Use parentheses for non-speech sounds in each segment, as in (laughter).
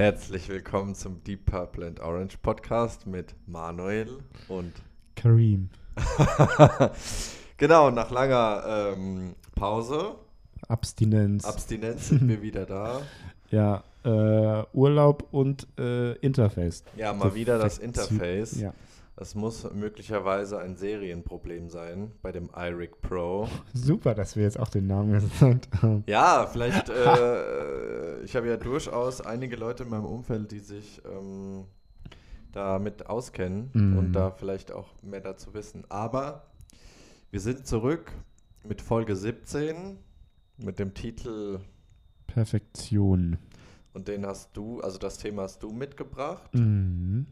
Herzlich willkommen zum Deep Purple and Orange Podcast mit Manuel und Kareem. (laughs) genau, nach langer ähm, Pause, Abstinenz. Abstinenz, sind wir wieder da. (laughs) ja, äh, Urlaub und äh, Interface. Ja, mal wieder das. Interface. Ja. Das muss möglicherweise ein Serienproblem sein bei dem iRig Pro. (laughs) Super, dass wir jetzt auch den Namen gesagt haben. Ja, vielleicht, äh, ich habe ja durchaus einige Leute in meinem Umfeld, die sich ähm, damit auskennen Mhm. und da vielleicht auch mehr dazu wissen. Aber wir sind zurück mit Folge 17 mit dem Titel Perfektion. und den hast du, also das Thema hast du mitgebracht Mhm.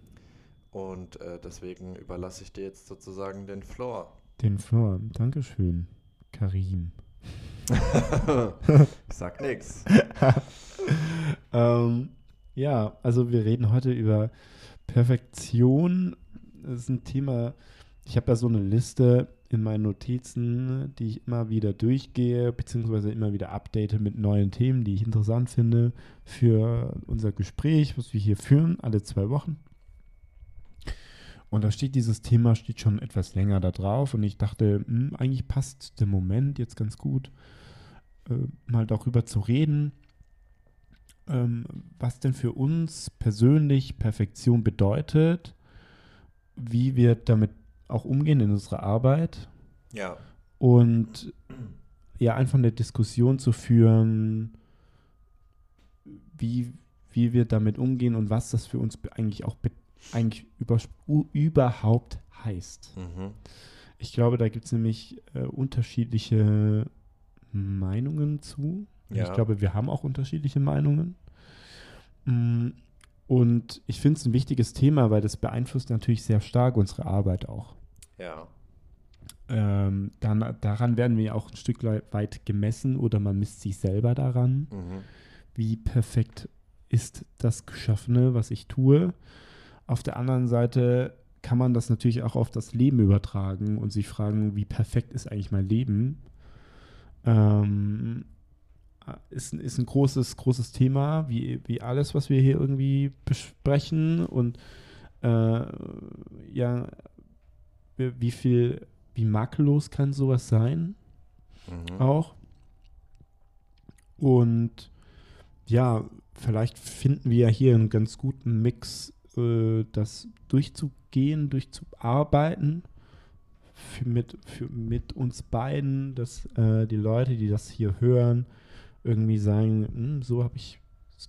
und äh, deswegen überlasse ich dir jetzt sozusagen den Floor. Den Floor. Dankeschön, Karim. Ich (laughs) sag nichts. (laughs) Ähm, ja, also wir reden heute über Perfektion. Das ist ein Thema, ich habe ja so eine Liste in meinen Notizen, die ich immer wieder durchgehe, beziehungsweise immer wieder update mit neuen Themen, die ich interessant finde für unser Gespräch, was wir hier führen, alle zwei Wochen. Und da steht dieses Thema, steht schon etwas länger da drauf. Und ich dachte, hm, eigentlich passt der Moment jetzt ganz gut, äh, mal darüber zu reden, ähm, was denn für uns persönlich Perfektion bedeutet, wie wir damit auch umgehen in unserer Arbeit. Ja, und ja, einfach eine Diskussion zu führen, wie, wie wir damit umgehen und was das für uns eigentlich auch be- eigentlich über, überhaupt heißt. mhm. Ich glaube, da gibt es nämlich äh, unterschiedliche Meinungen zu. Ja. Ich glaube, wir haben auch unterschiedliche Meinungen. Mm, Und ich finde es ein wichtiges Thema, weil das beeinflusst natürlich sehr stark unsere Arbeit auch. ja, Ähm, dann, daran werden wir auch ein Stück weit gemessen oder man misst sich selber daran, mhm. wie perfekt ist das Geschaffene, was ich tue. Auf der anderen Seite kann man das natürlich auch auf das Leben übertragen und sich fragen, wie perfekt ist eigentlich mein Leben? Ähm, ist, ein- ist ein großes, großes Thema, wie, wie alles, was wir hier irgendwie besprechen und äh, ja, wie wie viel, wie makellos kann sowas sein? Mhm. auch. Und ja, vielleicht finden wir ja hier einen ganz guten Mix, äh, das durchzugehen, durchzuarbeiten. Für mit, für mit uns beiden, dass äh, die Leute, die das hier hören, irgendwie sagen, "Hm, so habe ich,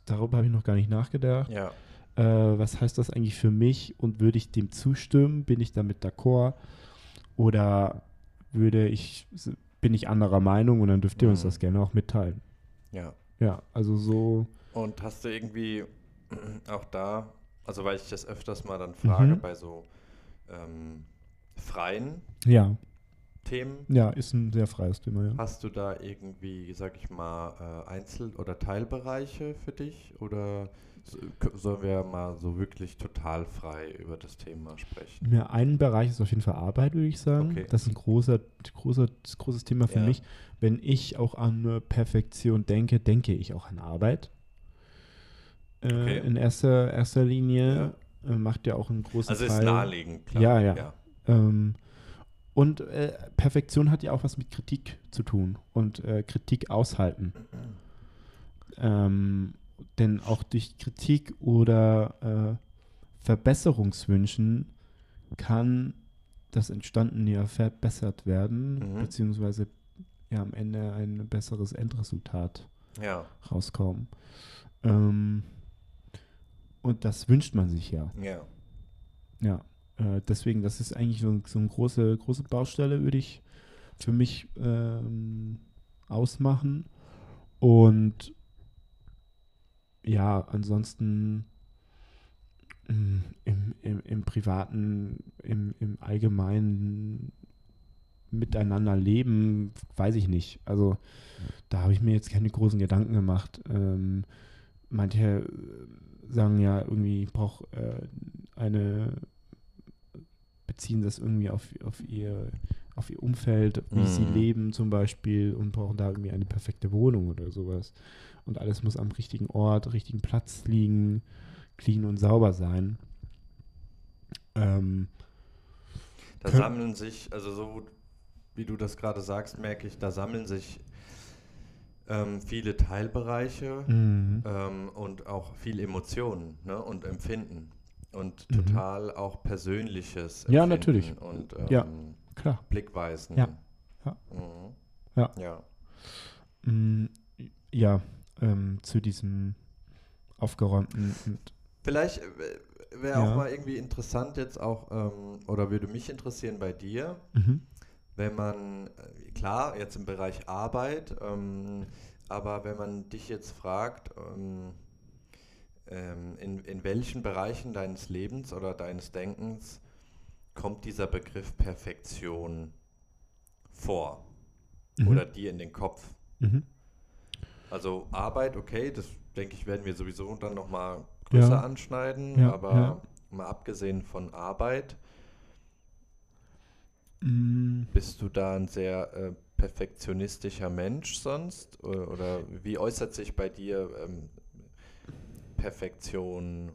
darüber habe ich noch gar nicht nachgedacht. Ja, Äh, was heißt das eigentlich für mich und würde ich dem zustimmen? Bin ich damit d'accord? Oder würde ich, bin ich anderer Meinung und dann dürft ihr uns Mhm. das gerne auch mitteilen. ja. Ja, also so, Und hast du irgendwie auch da, also weil ich das öfters mal dann frage Mhm. bei so ähm, freien ja, Themen, ja, ist ein sehr freies Thema, ja. hast du da irgendwie, sag ich mal, äh, Einzel- oder Teilbereiche für dich? Oder so- sollen wir mal so wirklich total frei über das Thema sprechen? Ja, ein Bereich ist auf jeden Fall Arbeit, würde ich sagen. Okay. Das ist ein großer, großer, großes Thema für Ja. mich. Wenn ich auch an Perfektion denke, denke ich auch an Arbeit. Äh, Okay. In erster, erster Linie äh, macht ja auch einen großen Also Teil. ist naheliegend, klar. Ja, ja. Ähm, und äh, Perfektion hat ja auch was mit Kritik zu tun und äh, Kritik aushalten. (clears throat) Ähm, denn auch durch Kritik oder äh, Verbesserungswünschen kann das Entstandene ja verbessert werden, Mhm. beziehungsweise ja am Ende ein besseres Endresultat Ja, rauskommen. Ähm, und das wünscht man sich ja. ja. Ja, äh, deswegen, das ist eigentlich so, so eine große, große Baustelle, würde ich für mich ähm, ausmachen. Und ja, ansonsten mh, im, im, im privaten, im, im allgemeinen Miteinander leben, weiß ich nicht. Also da habe ich mir jetzt keine großen Gedanken gemacht. Ähm, manche äh, sagen ja irgendwie, ich brauche äh, eine beziehen das irgendwie auf, auf, ihr, auf ihr Umfeld, wie sie Mhm. leben zum Beispiel und brauchen da irgendwie eine perfekte Wohnung oder sowas. Und alles muss am richtigen Ort, richtigen Platz liegen, clean und sauber sein. Ähm, Da sammeln sich, also so wie du das gerade sagst, merke ich, da sammeln sich ähm, viele Teilbereiche mhm. ähm, und auch viel Emotionen ne, und Empfinden und Mhm. total auch Persönliches. Ja, Empfinden natürlich. Und ähm, Ja. Klar. Blickweisen. Ja. Ja. Mhm. Ja. ja. Mm, Ja, ähm, zu diesem aufgeräumten und Vielleicht wäre Ja. auch mal irgendwie interessant jetzt auch, ähm, oder würde mich interessieren bei dir, mhm. Wenn man, äh, klar, jetzt im Bereich Arbeit, ähm, aber wenn man dich jetzt fragt, ähm, ähm, in, in welchen Bereichen deines Lebens oder deines Denkens kommt dieser Begriff Perfektion vor Mhm. oder dir in den Kopf? Mhm. Also Arbeit, okay, das denke ich, werden wir sowieso dann nochmal größer Ja. anschneiden, Ja, aber ja. mal abgesehen von Arbeit, Mm, bist du da ein sehr äh, perfektionistischer Mensch sonst? Oder, oder wie äußert sich bei dir ähm, Perfektion?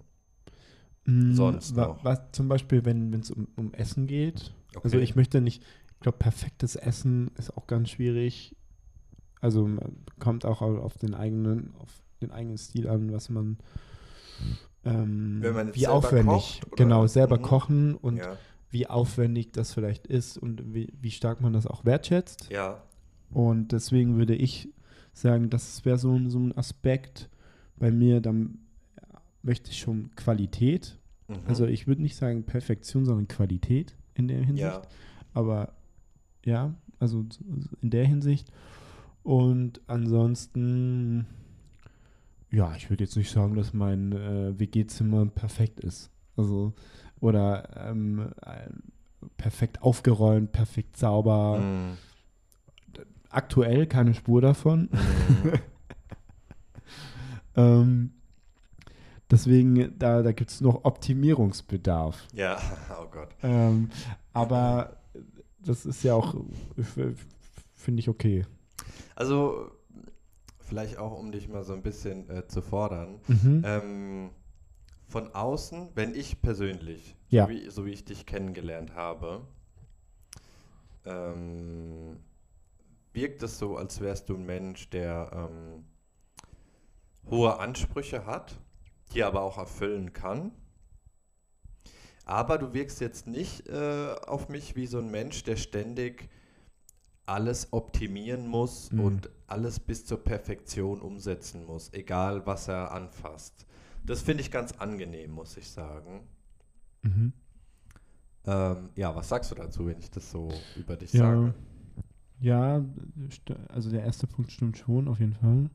mm, Sonst wa- noch. Was zum Beispiel, wenn es um, um Essen geht. Also Okay. ich möchte nicht, ich glaube, perfektes Essen ist auch ganz schwierig. Also man kommt auch au- auf den eigenen, auf den eigenen Stil an, was man ähm, Wenn man jetzt wie aufwendig, kocht, genau, selber Mhm. kochen und ja. Wie aufwendig das vielleicht ist und wie, wie stark man das auch wertschätzt. ja, Und deswegen würde ich sagen, das wäre so, ein- so ein Aspekt bei mir, dann möchte ich schon Qualität. mhm. Also ich würde nicht sagen Perfektion, sondern Qualität in der Hinsicht. ja, Aber ja, also in der Hinsicht. Und ansonsten, ja, ich würde jetzt nicht sagen, dass mein äh, WG-Zimmer perfekt ist. Also, oder ähm, äh, perfekt aufgeräumt, perfekt sauber. Mhm. Aktuell keine Spur davon. Mhm. (laughs) Ähm, deswegen, da, da gibt es noch Optimierungsbedarf. ja, (laughs) oh Gott. Ähm, aber das ist ja auch, finde ich, okay. Also vielleicht auch, um dich mal so ein bisschen äh, zu fordern. Mhm. Ähm, von außen, wenn ich persönlich, Ja. so, wie, so wie ich dich kennengelernt habe, ähm, wirkt es so, als wärst du ein Mensch, der ähm, hohe Ansprüche hat, die aber auch erfüllen kann. Aber du wirkst jetzt nicht äh, auf mich wie so ein Mensch, der ständig alles optimieren muss Mhm. und alles bis zur Perfektion umsetzen muss, egal was er anfasst. Das finde ich ganz angenehm, muss ich sagen. Mhm. Ähm, ja, was sagst du dazu, wenn ich das so über dich Ja. sage? Ja, also der erste Punkt stimmt schon, auf jeden Fall.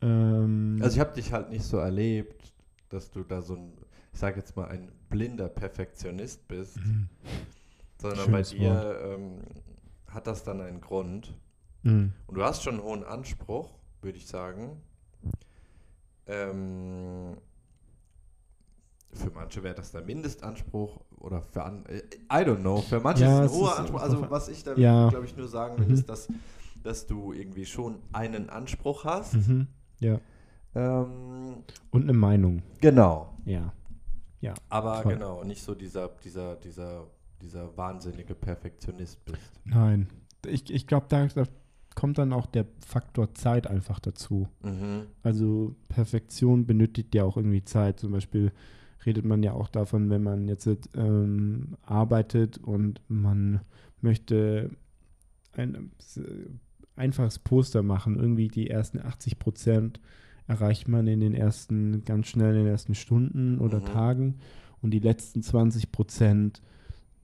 Ähm, Also ich habe dich halt nicht so erlebt, dass du da so ein, ich sage jetzt mal, ein blinder Perfektionist bist, Mhm. sondern bei Schönes dir ähm, hat das dann einen Grund. Mhm. Und du hast schon einen hohen Anspruch, würde ich sagen. Ähm, für manche wäre das der Mindestanspruch oder für an, äh, I don't know, für manche Ja, ist es ein hoher ist Anspruch. Also was ich da Ja. glaube ich nur sagen will, Mhm. ist, dass, dass du irgendwie schon einen Anspruch hast. Mhm. Ja. Ähm, Und eine Meinung. genau. Ja. Ja. Aber Voll. genau, nicht so dieser, dieser, dieser, dieser wahnsinnige Perfektionist bist. Nein. Ich, ich glaube, da, da kommt dann auch der Faktor Zeit einfach dazu. Mhm. Also Perfektion benötigt ja auch irgendwie Zeit. Zum Beispiel redet man ja auch davon, wenn man jetzt ähm, arbeitet und man möchte ein äh, einfaches Poster machen. Irgendwie die ersten 80 Prozent erreicht man in den ersten, ganz schnell in den ersten Stunden oder Mhm. Tagen und die letzten 20 Prozent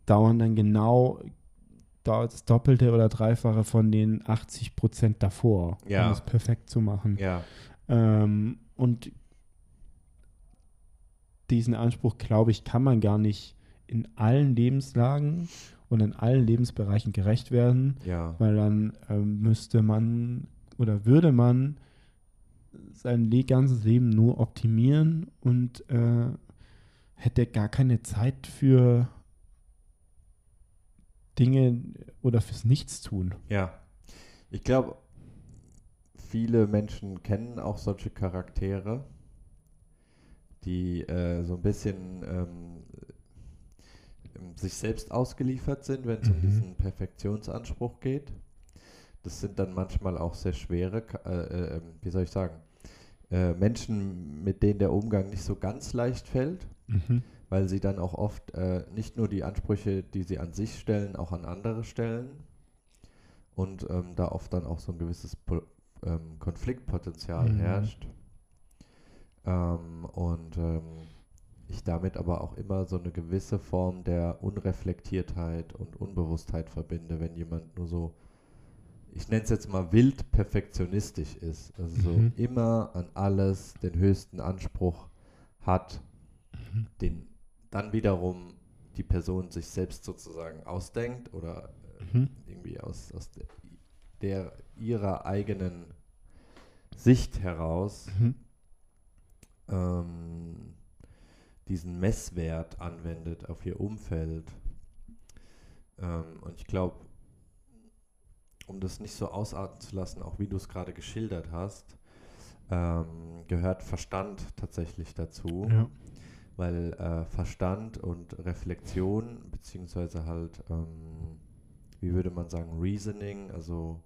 dauern dann genau das Doppelte oder Dreifache von den 80 Prozent davor, Ja. um es perfekt zu machen. Ja. Ähm, und diesen Anspruch, glaube ich, kann man gar nicht in allen Lebenslagen und in allen Lebensbereichen gerecht werden, Ja. weil dann ähm, müsste man oder würde man sein ganzes Leben nur optimieren und äh, hätte gar keine Zeit für Dinge oder fürs Nichtstun. Ja. Ich glaube, viele Menschen kennen auch solche Charaktere, die äh, so ein bisschen ähm, sich selbst ausgeliefert sind, wenn es um Mhm. diesen Perfektionsanspruch geht. Das sind dann manchmal auch sehr schwere, äh, äh, wie soll ich sagen, äh, Menschen, mit denen der Umgang nicht so ganz leicht fällt, Mhm. Weil sie dann auch oft äh, nicht nur die Ansprüche, die sie an sich stellen, auch an andere stellen und ähm, da oft dann auch so ein gewisses Po- ähm, Konfliktpotenzial Mhm. herrscht. Ähm, und ähm, ich damit aber auch immer so eine gewisse Form der Unreflektiertheit und Unbewusstheit verbinde, wenn jemand nur so, ich nenne es jetzt mal wild perfektionistisch ist, also so Mhm. immer an alles den höchsten Anspruch hat, Mhm. den dann wiederum die Person sich selbst sozusagen ausdenkt oder äh, Mhm. irgendwie aus, aus der, der ihrer eigenen Sicht heraus Mhm. ähm, diesen Messwert anwendet auf ihr Umfeld. Ähm, und ich glaube, um das nicht so ausarten zu lassen, auch wie du es gerade geschildert hast, ähm, gehört Verstand tatsächlich dazu Ja. Weil äh, Verstand und Reflexion, beziehungsweise halt, ähm, wie würde man sagen, Reasoning, also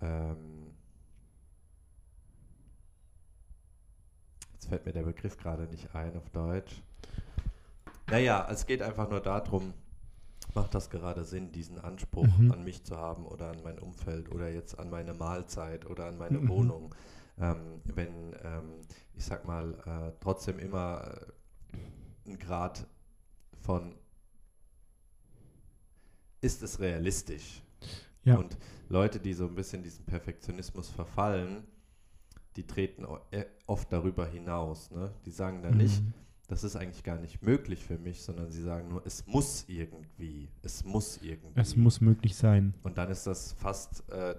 ähm, jetzt fällt mir der Begriff gerade nicht ein auf Deutsch. Naja, es geht einfach nur darum, macht das gerade Sinn, diesen Anspruch Mhm. an mich zu haben oder an mein Umfeld oder jetzt an meine Mahlzeit oder an meine Mhm. Wohnung, ähm, wenn, ähm, ich sag mal, äh, trotzdem immer äh, ein Grad von ist es realistisch? Ja. Und Leute, die so ein bisschen diesen Perfektionismus verfallen, die treten äh, oft darüber hinaus. Ne? Die sagen dann nicht, Mhm. das ist eigentlich gar nicht möglich für mich, sondern sie sagen nur, es muss irgendwie, es muss irgendwie. Es muss möglich sein. Und dann ist das fast äh,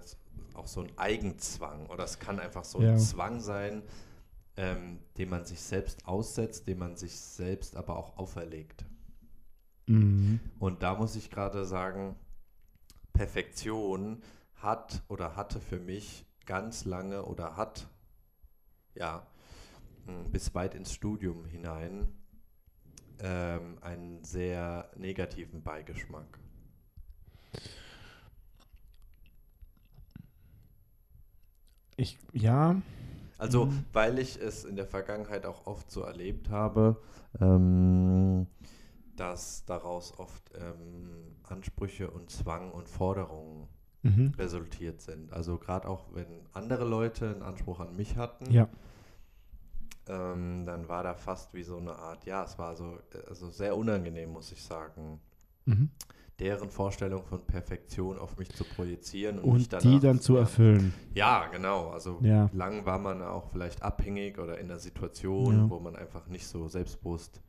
auch so ein Eigenzwang oder es kann einfach so Ja. ein Zwang sein, ähm, den man sich selbst aussetzt, den man sich selbst aber auch auferlegt. Mhm. Und da muss ich gerade sagen, Perfektion hat oder hatte für mich ganz lange oder hat, ja, bis weit ins Studium hinein ähm, einen sehr negativen Beigeschmack. Ich, ja. Also, Mhm. weil ich es in der Vergangenheit auch oft so erlebt habe, ähm, dass daraus oft ähm, Ansprüche und Zwang und Forderungen Mhm. resultiert sind. Also gerade auch wenn andere Leute einen Anspruch an mich hatten, Ja. ähm, dann war da fast wie so eine Art, ja, es war so äh, also sehr unangenehm, muss ich sagen, Mhm. Deren Vorstellung von Perfektion auf mich zu projizieren und, Und die danach- dann zu erfüllen. Ja, genau. Also Ja. lang war man auch vielleicht abhängig oder in einer Situation, Ja. wo man einfach nicht so selbstbewusst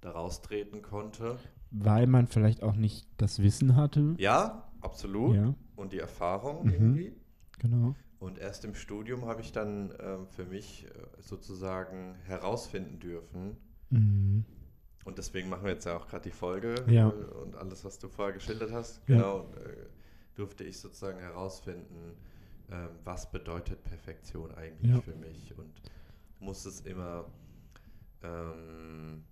daraus treten konnte. Weil man vielleicht auch nicht das Wissen hatte. Ja, absolut. Ja, Und die Erfahrung Mhm. irgendwie. genau. Und erst im Studium habe ich dann ähm, für mich äh, sozusagen herausfinden dürfen. Mhm. Und deswegen machen wir jetzt ja auch gerade die Folge Ja. äh, und alles, was du vorher geschildert hast. Ja. Genau, äh, durfte ich sozusagen herausfinden, ähm, was bedeutet Perfektion eigentlich Ja. für mich und muss es immer ähm,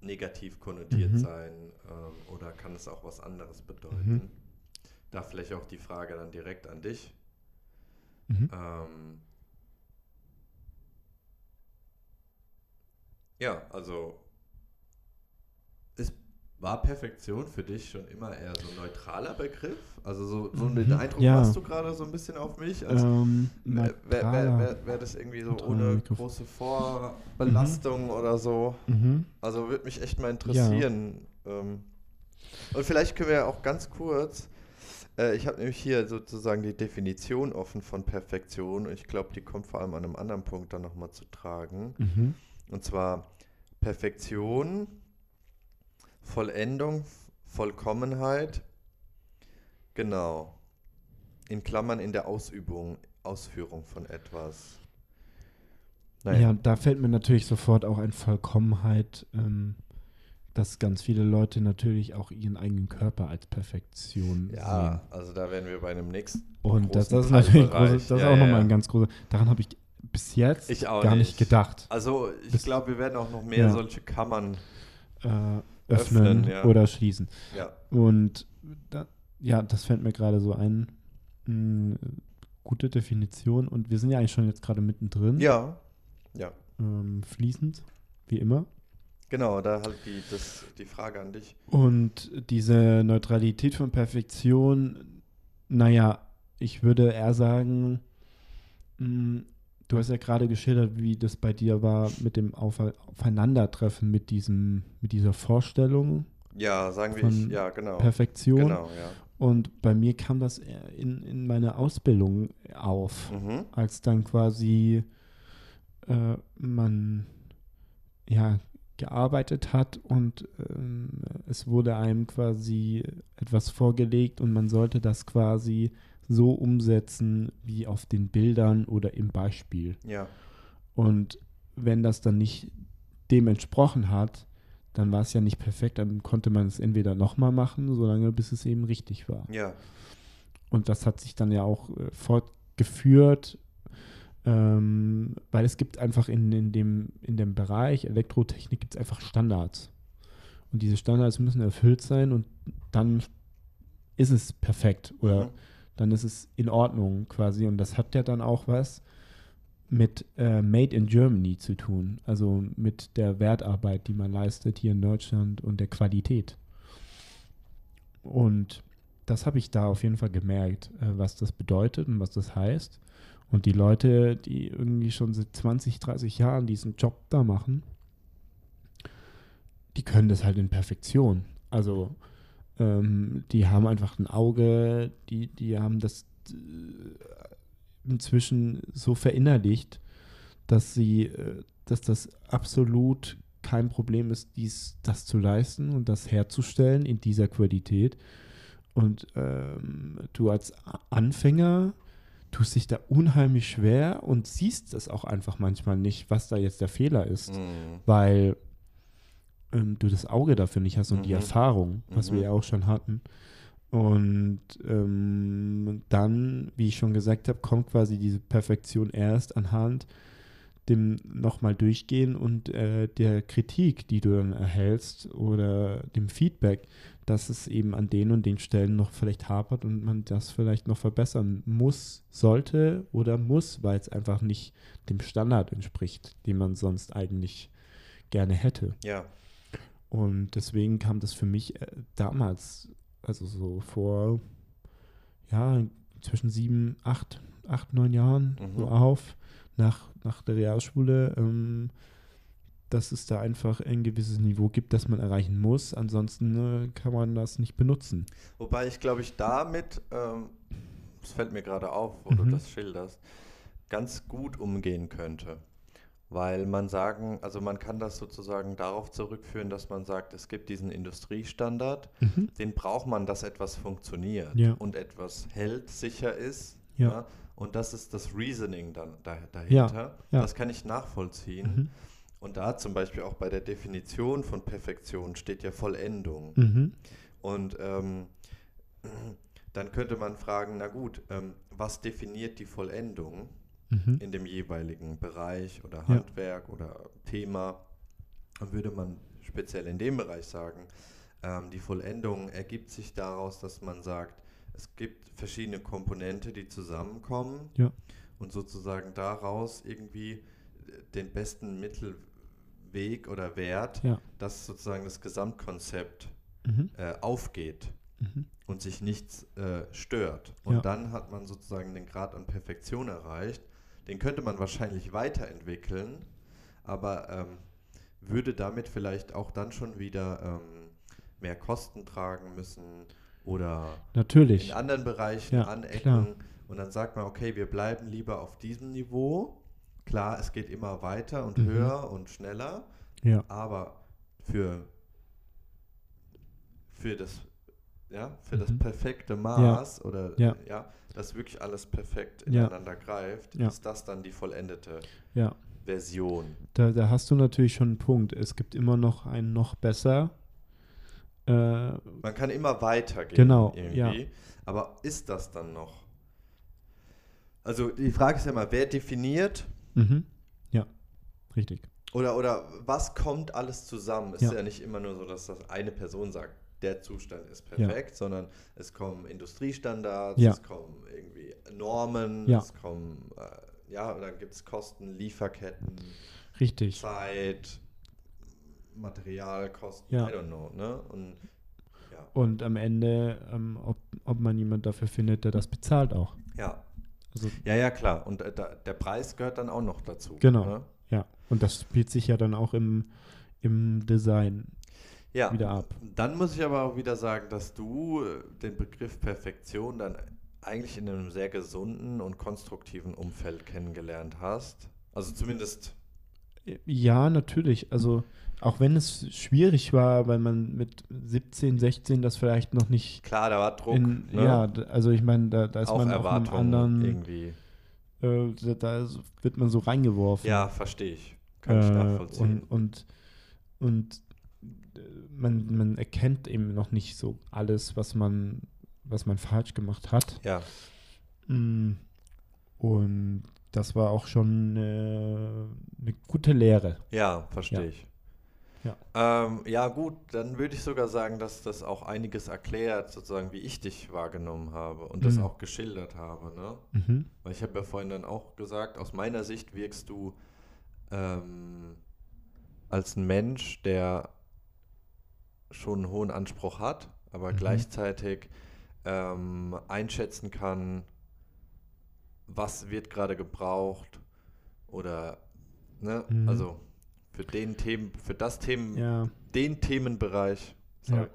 negativ konnotiert Mhm. sein ähm, oder kann es auch was anderes bedeuten? Mhm. Da vielleicht auch die Frage dann direkt an dich. Mhm. Ähm, ja, also ist, war Perfektion für dich schon immer eher so ein neutraler Begriff? Also so, so den Mhm, Eindruck ja. machst du gerade so ein bisschen auf mich, als Ähm, wäre wär, wär, wär das irgendwie so ohne Begriff. große Vorbelastung oder so. Mhm. Also würde mich echt mal interessieren. Ähm, und vielleicht können wir ja auch ganz kurz, äh, ich habe nämlich hier sozusagen die Definition offen von Perfektion und ich glaube, die kommt vor allem an einem anderen Punkt dann nochmal zu tragen. Mhm. Und zwar Perfektion, Vollendung, Vollkommenheit, genau. In Klammern in der Ausübung, Ausführung von etwas. Ja, da fällt mir natürlich sofort auch ein Vollkommenheit ähm, dass ganz viele Leute natürlich auch ihren eigenen Körper als Perfektion Ja, sehen. also da werden wir bei einem nächsten. Und das, das ist natürlich großes, das ist Ja, auch ja, nochmal ja. ein ganz großer. Daran habe ich bis jetzt gar nicht nicht. gedacht. Also ich Bis- glaube, wir werden auch noch mehr Ja. solche Kammern. Äh, öffnen, Öffnen, ja. oder schließen. Ja. Und da, ja, das fällt mir gerade so ein. Mh, gute Definition. Und wir sind ja eigentlich schon jetzt gerade mittendrin. Ja. Ja. Ähm, fließend, wie immer. Genau, da halt die, das, die Frage an dich. Und diese Neutralität von Perfektion, naja, ich würde eher sagen, mh, du hast ja gerade geschildert, wie das bei dir war mit dem Auf Aufeinandertreffen mit diesem, mit dieser Vorstellung Ja, sagen wir Von ich. Ja, genau. Perfektion. Genau, ja. Und bei mir kam das in, in meiner Ausbildung auf, Mhm. als dann quasi äh, man ja gearbeitet hat und ähm, es wurde einem quasi etwas vorgelegt und man sollte das quasi so umsetzen wie auf den Bildern oder im Beispiel. Ja. Und wenn das dann nicht dem entsprochen hat, dann war es ja nicht perfekt, dann konnte man es entweder nochmal machen, solange bis es eben richtig war. Ja. Und das hat sich dann ja auch äh, fortgeführt, ähm, weil es gibt einfach in, in, dem, in dem Bereich Elektrotechnik gibt es einfach Standards. Und diese Standards müssen erfüllt sein und dann ist es perfekt oder Mhm. Dann ist es in Ordnung quasi. Und das hat ja dann auch was mit äh, Made in Germany zu tun. Also mit der Wertarbeit, die man leistet hier in Deutschland und der Qualität. Und das habe ich da auf jeden Fall gemerkt, äh, was das bedeutet und was das heißt. Und die Leute, die irgendwie schon seit 20, 30 Jahren diesen Job da machen, die können das halt in Perfektion. Also ähm, die haben einfach ein Auge, die, die haben das äh, inzwischen so verinnerlicht, dass sie, äh, dass das absolut kein Problem ist, dies, das zu leisten und das herzustellen in dieser Qualität. Und ähm, du als Anfänger tust dich da unheimlich schwer und siehst das auch einfach manchmal nicht, was da jetzt der Fehler ist, Mhm. weil ähm, du das Auge dafür nicht hast und die Mhm. Erfahrung, was Mhm. wir ja auch schon hatten. Und ähm, dann, wie ich schon gesagt habe, kommt quasi diese Perfektion erst anhand dem nochmal durchgehen und äh, der Kritik, die du dann erhältst oder dem Feedback, dass es eben an den und den Stellen noch vielleicht hapert und man das vielleicht noch verbessern muss, sollte oder muss, weil es einfach nicht dem Standard entspricht, den man sonst eigentlich gerne hätte. Ja. Und deswegen kam das für mich äh, damals, also so vor, ja, zwischen sieben, acht, acht, neun Jahren Mhm. so auf, nach, nach der Realschule, ähm, dass es da einfach ein gewisses Niveau gibt, das man erreichen muss. Ansonsten äh, kann man das nicht benutzen. Wobei ich glaube ich damit, ähm, das fällt mir gerade auf, wo du Mhm. das schilderst, ganz gut umgehen könnte. Weil man sagen, also man kann das sozusagen darauf zurückführen, dass man sagt, es gibt diesen Industriestandard, Mhm. den braucht man, dass etwas funktioniert Ja. und etwas hält, sicher ist. Ja. Und das ist das Reasoning dann da, dahinter. ja. Das kann ich nachvollziehen. Mhm. Und da zum Beispiel auch bei der Definition von Perfektion steht ja Vollendung. Mhm. Und ähm, dann könnte man fragen, na gut, ähm, was definiert die Vollendung Mhm. in dem jeweiligen Bereich oder Ja. Handwerk oder Thema? Dann würde man speziell in dem Bereich sagen, ähm, die Vollendung ergibt sich daraus, dass man sagt, es gibt verschiedene Komponente, die zusammenkommen Ja. und sozusagen daraus irgendwie äh, den besten Mittelweg oder Wert, Ja. dass sozusagen das Gesamtkonzept Mhm. äh, aufgeht Mhm. und sich nichts äh, stört. Und Ja. dann hat man sozusagen den Grad an Perfektion erreicht. Den könnte man wahrscheinlich weiterentwickeln, aber ähm, würde damit vielleicht auch dann schon wieder ähm, mehr Kosten tragen müssen oder Natürlich. in anderen Bereichen Ja, anecken. klar. Und dann sagt man, okay, wir bleiben lieber auf diesem Niveau. Klar, es geht immer weiter und Mhm. höher und schneller, Ja. aber für, für das ja, für das Mhm. perfekte Maß oder Ja. ja, dass wirklich alles perfekt Ja. ineinander greift, Ja. ist das dann die vollendete Ja. Version. Da, da hast du natürlich schon einen Punkt. Es gibt immer noch ein noch besser Äh, Man kann immer weitergehen. Genau, Irgendwie. ja. Aber ist das dann noch? Also die Frage ist ja immer, wer definiert mhm. Ja, richtig. oder, oder was kommt alles zusammen? Es Ja. ist ja nicht immer nur so, dass das eine Person sagt, der Zustand ist perfekt, sondern es kommen Industriestandards, Ja. es kommen irgendwie Normen, Ja. es kommen, äh, ja, und dann gibt es Kosten, Lieferketten, Richtig. Zeit, Materialkosten, Ja. I don't know, ne? Und ja, Und am Ende, ähm, ob, ob man jemand dafür findet, der das bezahlt auch. ja. Also, Ja, ja, klar. Und äh, da, der Preis gehört dann auch noch dazu. Genau. Ne? ja. Und das spielt sich ja dann auch im, im Design Ja. wieder ab. Dann muss ich aber auch wieder sagen, dass du äh, den Begriff Perfektion dann eigentlich in einem sehr gesunden und konstruktiven Umfeld kennengelernt hast. Also zumindest, Ja, natürlich. Also auch wenn es schwierig war, weil man mit 17, 16 das vielleicht noch nicht klar, da war Druck. in, ne? ja, also ich meine, da, da ist auch man auf einem anderen, irgendwie. äh, da, da wird man so reingeworfen. Ja, verstehe ich. Kann ich Äh, nachvollziehen. Und, und, und man, man erkennt eben noch nicht so alles, was man, was man falsch gemacht hat. ja, Mm. Und das war auch schon äh, eine gute Lehre. ja, verstehe Ja. ich. Ja. Ähm, ja, gut, dann würde ich sogar sagen, dass das auch einiges erklärt, sozusagen, wie ich dich wahrgenommen habe und das Mhm. auch geschildert habe. Ne? Mhm. Weil ich habe ja vorhin dann auch gesagt, aus meiner Sicht wirkst du ähm, als ein Mensch, der schon einen hohen Anspruch hat, aber Mhm. gleichzeitig ähm, einschätzen kann, was wird gerade gebraucht oder ne, Mhm. also für den Themen, für das Themen, Ja, den Themenbereich, sorry, Ja.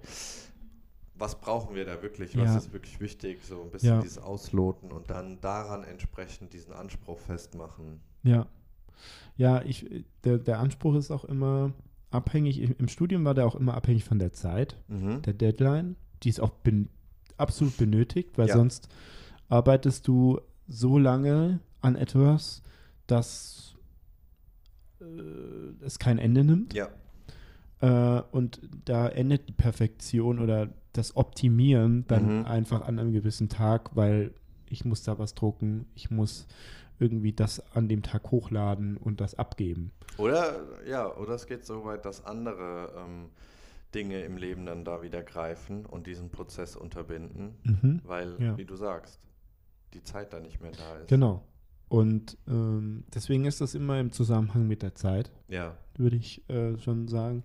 was brauchen wir da wirklich, was Ja. ist wirklich wichtig, so ein bisschen dieses Ausloten und dann daran entsprechend diesen Anspruch festmachen. ja. Ja, ich, der, der Anspruch ist auch immer abhängig, im Studium war der auch immer abhängig von der Zeit, Mhm. der Deadline, die ist auch ben, absolut benötigt, weil Ja. sonst arbeitest du so lange an etwas, dass äh, es kein Ende nimmt. Ja, Äh, und da endet die Perfektion oder das Optimieren dann Mhm. einfach an einem gewissen Tag, weil ich muss da was drucken, ich muss irgendwie das an dem Tag hochladen und das abgeben. oder ja, oder es geht so weit, dass andere ähm, Dinge im Leben dann da wieder greifen und diesen Prozess unterbinden, Mhm. weil, Ja. wie du sagst, die Zeit da nicht mehr da ist. Genau. Und ähm, deswegen ist das immer im Zusammenhang mit der Zeit, Ja, würde ich äh, schon sagen.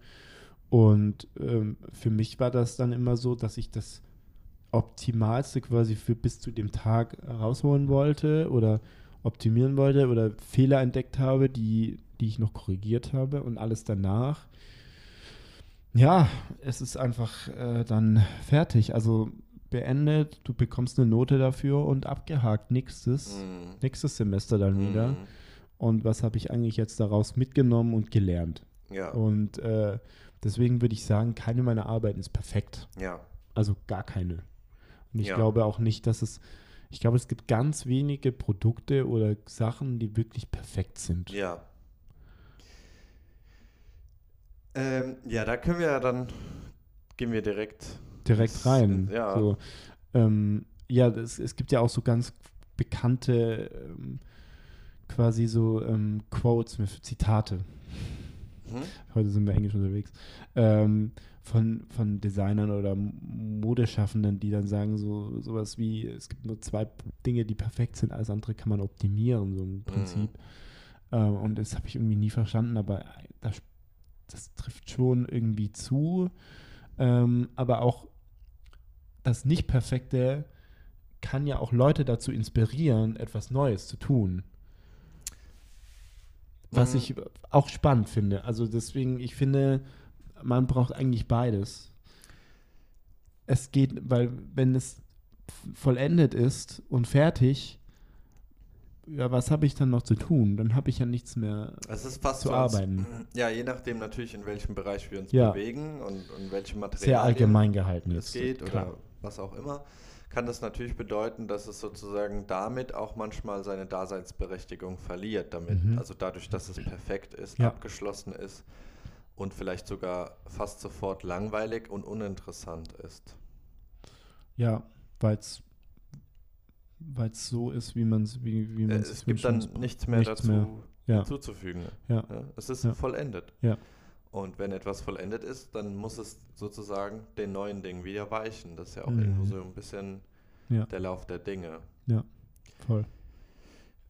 Und ähm, für mich war das dann immer so, dass ich das Optimalste quasi für bis zu dem Tag rausholen wollte oder optimieren wollte oder Fehler entdeckt habe, die, die ich noch korrigiert habe und alles danach. Ja, es ist einfach äh, dann fertig. Also beendet, du bekommst eine Note dafür und abgehakt. Nächstes, Mhm. nächstes Semester dann wieder. Mhm. Und was habe ich eigentlich jetzt daraus mitgenommen und gelernt? Ja, Und äh, deswegen würde ich sagen, keine meiner Arbeiten ist perfekt. ja, Also gar keine. Und ich Ja. glaube auch nicht, dass es, ich glaube, es gibt ganz wenige Produkte oder Sachen, die wirklich perfekt sind. ja. Ähm, ja, da können wir ja dann, gehen wir direkt Direkt rein. Ja. So, ähm, ja, es, es gibt ja auch so ganz bekannte ähm, quasi so ähm, Quotes, mit Zitate. Mhm. heute sind wir englisch unterwegs, ähm, von, von Designern oder Modeschaffenden, die dann sagen so sowas wie, es gibt nur zwei Dinge, die perfekt sind, alles andere kann man optimieren, so im Prinzip. Ähm, und das habe ich irgendwie nie verstanden, aber das, das trifft schon irgendwie zu. Ähm, aber auch das Nicht-Perfekte kann ja auch Leute dazu inspirieren, etwas Neues zu tun. Was Mhm. ich auch spannend finde. Also deswegen, ich finde, man braucht eigentlich beides. Es geht, weil wenn es vollendet ist und fertig, ja, was habe ich dann noch zu tun? Dann habe ich ja nichts mehr. Es ist fast zu als- arbeiten. Ja, je nachdem natürlich, in welchem Bereich wir uns Ja. bewegen und, und welche Materialien Sehr allgemein gehalten es geht klar. oder was auch immer, kann das natürlich bedeuten, dass es sozusagen damit auch manchmal seine Daseinsberechtigung verliert. Damit, Mhm. Also dadurch, dass es perfekt ist, Ja. abgeschlossen ist und vielleicht sogar fast sofort langweilig und uninteressant ist. Ja, weil es so ist, wie man es wie, wie Äh, man es gibt dann nichts mehr Nichts dazu mehr. Ja. hinzuzufügen. Ja. Ja, es ist Ja. vollendet. Ja. Und wenn etwas vollendet ist, dann muss es sozusagen den neuen Dingen wieder weichen. Das ist ja auch Mhm. irgendwo so ein bisschen Ja. der Lauf der Dinge. Voll.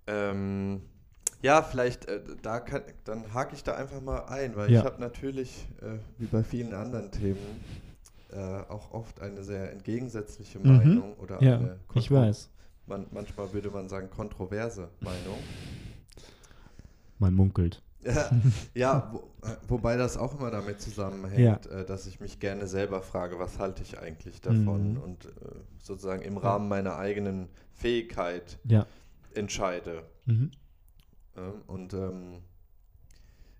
Ähm, ja, vielleicht, äh, da kann, dann hake ich da einfach mal ein, weil Ja. ich habe natürlich, äh, wie bei vielen anderen Themen, äh, auch oft eine sehr entgegensätzliche Mhm. Meinung oder Ja, eine ich kontro- weiß. Man, manchmal würde man sagen kontroverse Meinung. Man munkelt. Ja, (laughs) ja wo, äh, wobei das auch immer damit zusammenhängt, äh, dass ich mich gerne selber frage, was halte ich eigentlich davon Mhm. und äh, sozusagen im Rahmen meiner eigenen Fähigkeit Ja. entscheide. Mhm. Und ähm,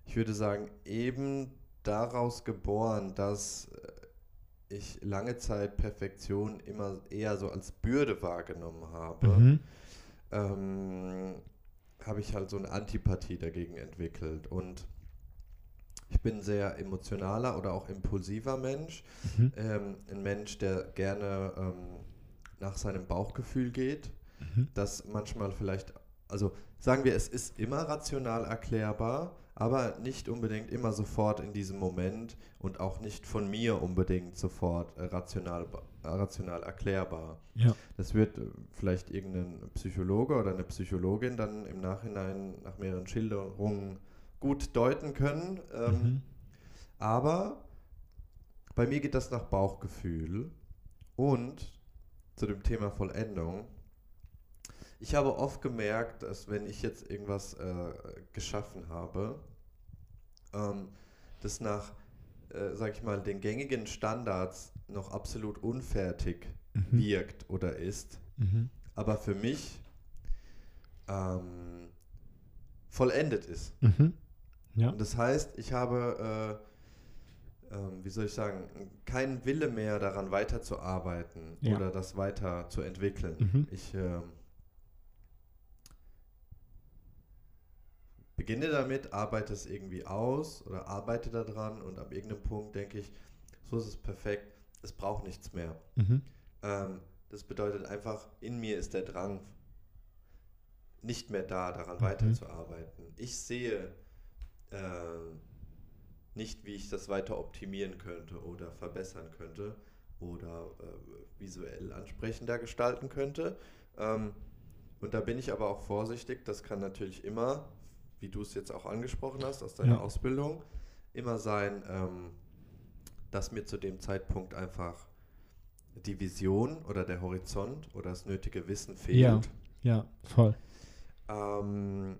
ich würde sagen, eben daraus geboren, dass äh, ich lange Zeit Perfektion immer eher so als Bürde wahrgenommen habe, Mhm. ähm, habe ich halt so eine Antipathie dagegen entwickelt. Und ich bin ein sehr emotionaler oder auch impulsiver Mensch. Mhm. Ähm, ein Mensch, der gerne ähm, nach seinem Bauchgefühl geht. Mhm. Das manchmal vielleicht, also sagen wir, es ist immer rational erklärbar, aber nicht unbedingt immer sofort in diesem Moment und auch nicht von mir unbedingt sofort rational, rational erklärbar. Ja. Das wird äh, vielleicht irgendein Psychologe oder eine Psychologin dann im Nachhinein nach mehreren Schilderungen gut deuten können. Ähm, Mhm. aber bei mir geht das nach Bauchgefühl und zu dem Thema Vollendung. Ich habe oft gemerkt, dass wenn ich jetzt irgendwas äh, geschaffen habe, ähm, das nach, äh, sag ich mal, den gängigen Standards noch absolut unfertig Mhm. wirkt oder ist, Mhm. aber für mich ähm, vollendet ist. Mhm. Ja. Und das heißt, ich habe, äh, ähm, wie soll ich sagen, keinen Wille mehr daran weiterzuarbeiten Ja. oder das weiter zu entwickeln. Mhm. Ich ähm, beginne damit, arbeite es irgendwie aus oder arbeite daran und ab irgendeinem Punkt denke ich, so ist es perfekt, es braucht nichts mehr. Mhm. Ähm, das bedeutet einfach, in mir ist der Drang nicht mehr da, daran Mhm. weiterzuarbeiten. Ich sehe äh, nicht, wie ich das weiter optimieren könnte oder verbessern könnte oder äh, visuell ansprechender gestalten könnte. Ähm, und da bin ich aber auch vorsichtig, das kann natürlich immer, wie du es jetzt auch angesprochen hast aus deiner Ja. Ausbildung, immer sein, ähm, dass mir zu dem Zeitpunkt einfach die Vision oder der Horizont oder das nötige Wissen fehlt. Ja. Ja, voll. Ähm,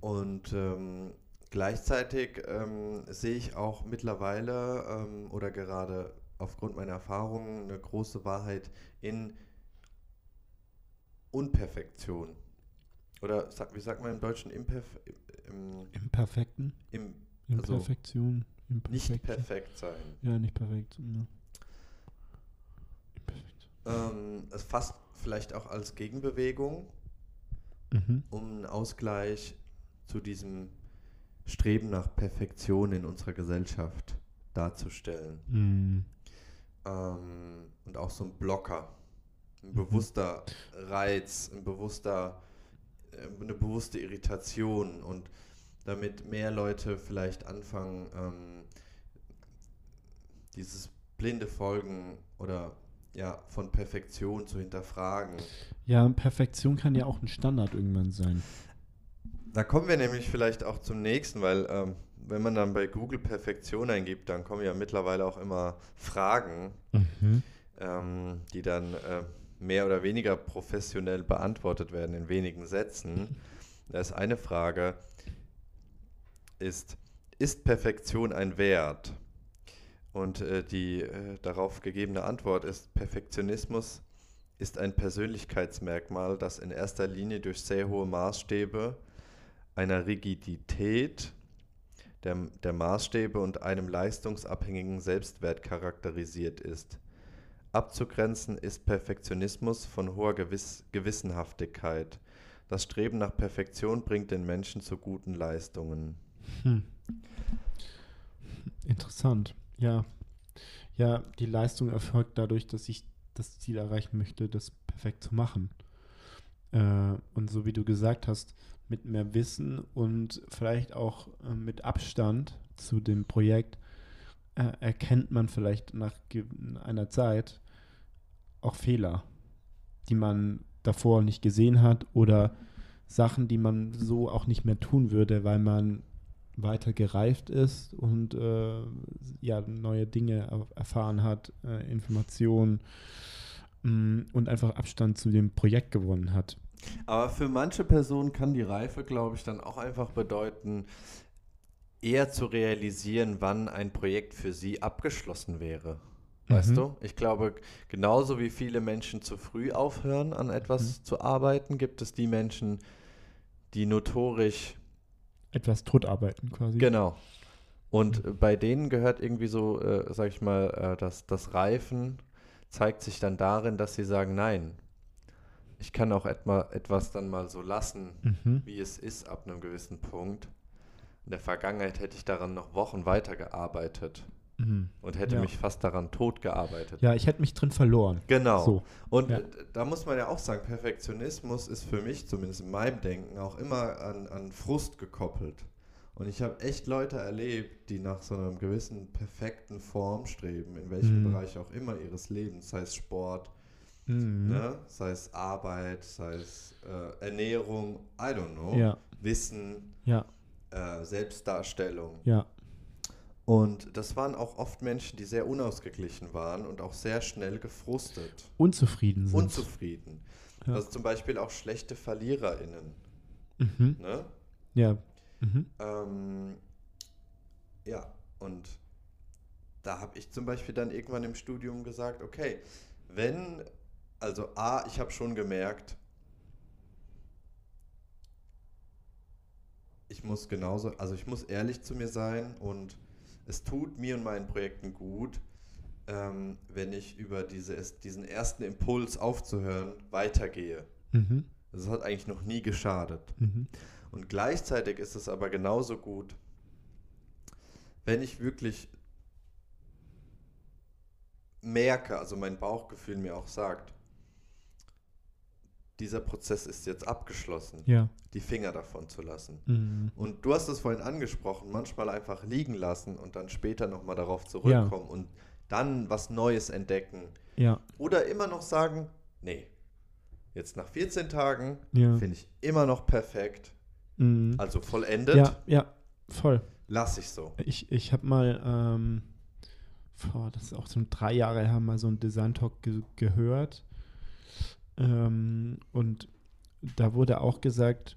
und ähm, gleichzeitig ähm, sehe ich auch mittlerweile ähm, oder gerade aufgrund meiner Erfahrungen eine große Wahrheit in Unperfektion. Oder sag, wie sagt man im Deutschen Imperf im, Imperfekten. im Also, Imperfektion. nicht perfekt sein. Ja, nicht perfekt. Ja. Imperfekt. Ähm, es fast vielleicht auch als Gegenbewegung Mhm. um einen Ausgleich zu diesem Streben nach Perfektion in unserer Gesellschaft darzustellen. Mhm. Ähm, und auch so ein Blocker, ein Mhm. bewusster Reiz, ein bewusster, eine bewusste Irritation und damit mehr Leute vielleicht anfangen, ähm, dieses blinde Folgen oder ja, von Perfektion zu hinterfragen. Ja, Perfektion kann ja auch ein Standard irgendwann sein. Da kommen wir nämlich vielleicht auch zum nächsten, weil ähm, wenn man dann bei Google Perfektion eingibt, dann kommen ja mittlerweile auch immer Fragen, Mhm. ähm, die dann äh, mehr oder weniger professionell beantwortet werden in wenigen Sätzen. Da ist eine Frage, ist, ist Perfektion ein Wert? Und äh, die äh, darauf gegebene Antwort ist, Perfektionismus ist ein Persönlichkeitsmerkmal, das in erster Linie durch sehr hohe Maßstäbe, einer Rigidität der, der Maßstäbe und einem leistungsabhängigen Selbstwert charakterisiert ist. Abzugrenzen ist Perfektionismus von hoher Gewiss Gewissenhaftigkeit. Das Streben nach Perfektion bringt den Menschen zu guten Leistungen. Hm. Interessant. Ja. Ja, die Leistung erfolgt dadurch, dass ich das Ziel erreichen möchte, das perfekt zu machen. Äh, und so wie du gesagt hast, mit mehr Wissen und vielleicht auch äh, mit Abstand zu dem Projekt äh, erkennt man vielleicht nach einer Zeit auch Fehler, die man davor nicht gesehen hat oder Sachen, die man so auch nicht mehr tun würde, weil man weiter gereift ist und äh, ja neue Dinge erfahren hat, äh, Informationen mh, mm, und einfach Abstand zu dem Projekt gewonnen hat. Aber für manche Personen kann die Reife, glaube ich, dann auch einfach bedeuten, eher zu realisieren, wann ein Projekt für sie abgeschlossen wäre. Weißt mhm. du? Ich glaube, genauso wie viele Menschen zu früh aufhören, an etwas mhm. zu arbeiten, gibt es die Menschen, die notorisch etwas tot arbeiten quasi. Genau. Und mhm. bei denen gehört irgendwie so, äh, sag ich mal, äh, das, das Reifen zeigt sich dann darin, dass sie sagen, nein, ich kann auch etwa, etwas dann mal so lassen, mhm. wie es ist ab einem gewissen Punkt. In der Vergangenheit hätte ich daran noch Wochen weitergearbeitet mhm. und hätte ja. mich fast daran tot gearbeitet. Ja, ich hätte mich drin verloren. Genau. So. Und ja. da muss man ja auch sagen, Perfektionismus ist für mich, zumindest in meinem Denken, auch immer an, an Frust gekoppelt. Und ich habe echt Leute erlebt, die nach so einer gewissen perfekten Form streben, in welchem mhm. Bereich auch immer ihres Lebens, sei es Sport, Mhm. Ne? Sei es Arbeit, sei es äh, Ernährung, I don't know. Ja. Wissen, ja. Äh, Selbstdarstellung. Ja. Und das waren auch oft Menschen, die sehr unausgeglichen waren und auch sehr schnell gefrustet. Unzufrieden sind. Unzufrieden. Ja. Also zum Beispiel auch schlechte VerliererInnen. Mhm. Ne? Ja. Mhm. Ähm, ja, und da habe ich zum Beispiel dann irgendwann im Studium gesagt, okay, wenn also A, ich habe schon gemerkt, ich muss genauso, also ich muss ehrlich zu mir sein und es tut mir und meinen Projekten gut, ähm, wenn ich über diese, diesen ersten Impuls aufzuhören weitergehe. Mhm. Das hat eigentlich noch nie geschadet. Mhm. Und gleichzeitig ist es aber genauso gut, wenn ich wirklich merke, also mein Bauchgefühl mir auch sagt, dieser Prozess ist jetzt abgeschlossen, ja. die Finger davon zu lassen. Mhm. Und du hast es vorhin angesprochen, manchmal einfach liegen lassen und dann später nochmal darauf zurückkommen ja. und dann was Neues entdecken. Ja. Oder immer noch sagen, nee, jetzt nach 14 Tagen finde ich immer noch perfekt. Mhm. Also vollendet. Ja, ja, voll. Lass ich so. Ich, ich habe mal, ähm, vor, das ist auch so drei Jahre her, mal so einen Design-Talk ge gehört ähm, und da wurde auch gesagt,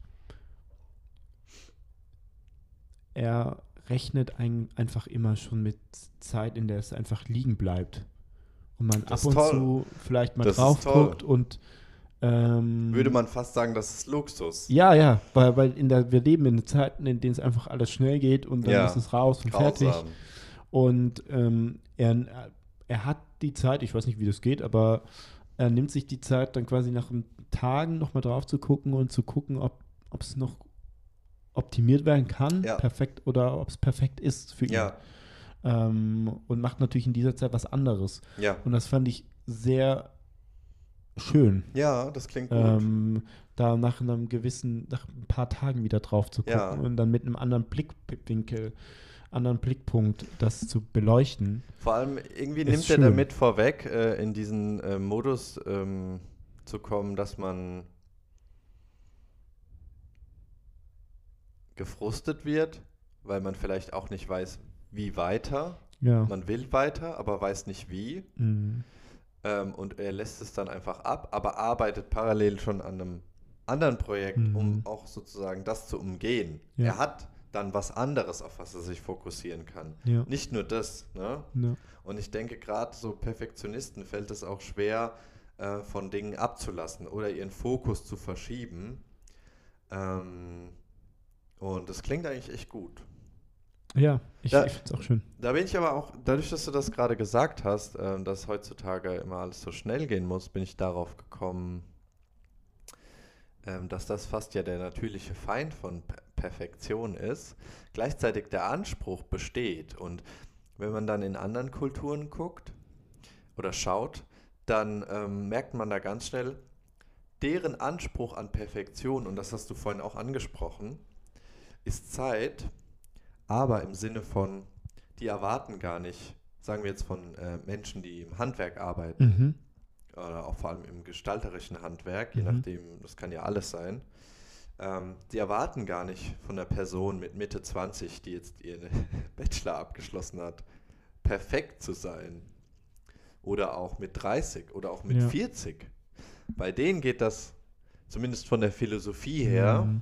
er rechnet ein, einfach immer schon mit Zeit, in der es einfach liegen bleibt. Und man ab und toll. zu vielleicht mal das drauf guckt und ähm, würde man fast sagen, das ist Luxus. Ja, ja, weil, weil in der, wir leben in Zeiten, in denen es einfach alles schnell geht und dann ja. ist es raus und Grausam. fertig. Und ähm, er, er hat die Zeit, ich weiß nicht, wie das geht, aber er nimmt sich die Zeit, dann quasi nach Tagen nochmal drauf zu gucken und zu gucken, ob es noch optimiert werden kann, ja. perfekt oder ob es perfekt ist für ihn. Ja. Ähm, und macht natürlich in dieser Zeit was anderes. Ja. Und das fand ich sehr schön. Ja, das klingt gut. Ähm, da nach einem gewissen, nach ein paar Tagen wieder drauf zu gucken ja. und dann mit einem anderen Blickwinkel anderen Blickpunkt, das zu beleuchten. Vor allem irgendwie nimmt er damit vorweg, äh, in diesen äh, Modus ähm, zu kommen, dass man gefrustet wird, weil man vielleicht auch nicht weiß, wie weiter. Ja. Man will weiter, aber weiß nicht wie. Mhm. Ähm, und er lässt es dann einfach ab, aber arbeitet parallel schon an einem anderen Projekt, mhm. um auch sozusagen das zu umgehen. Ja. Er hat dann was anderes, auf was er sich fokussieren kann. Ja. Nicht nur das. Ne? Ja. Und ich denke, gerade so Perfektionisten fällt es auch schwer, äh, von Dingen abzulassen oder ihren Fokus zu verschieben. Ähm, und das klingt eigentlich echt gut. Ja, ich, ich finde es auch schön. Da bin ich aber auch, dadurch, dass du das gerade gesagt hast, äh, dass heutzutage immer alles so schnell gehen muss, bin ich darauf gekommen, ähm, dass das fast ja der natürliche Feind von Perfektion ist, gleichzeitig der Anspruch besteht. Und wenn man dann in anderen Kulturen guckt oder schaut, dann ähm, merkt man da ganz schnell, deren Anspruch an Perfektion, und das hast du vorhin auch angesprochen, ist Zeit, aber im Sinne von, die erwarten gar nicht, sagen wir jetzt von äh, Menschen, die im Handwerk arbeiten, Mhm. oder auch vor allem im gestalterischen Handwerk, je Mhm. nachdem, das kann ja alles sein, ähm, die erwarten gar nicht von der Person mit Mitte 20, die jetzt ihren (laughs) Bachelor abgeschlossen hat, perfekt zu sein. Oder auch mit 30 oder auch mit Ja. 40. Bei denen geht das, zumindest von der Philosophie her, Mhm.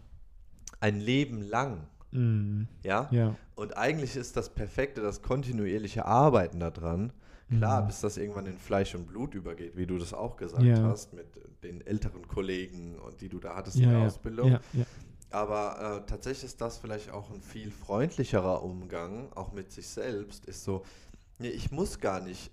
ein Leben lang. Mhm. Ja? Ja. Und eigentlich ist das Perfekte, das kontinuierliche Arbeiten daran. Klar, Mhm. bis das irgendwann in Fleisch und Blut übergeht, wie du das auch gesagt Ja. hast, mit den älteren Kollegen und die du da hattest Ja, in der ja. Ausbildung. Aber äh, tatsächlich ist das vielleicht auch ein viel freundlicherer Umgang, auch mit sich selbst, ist so, nee, ich muss gar nicht,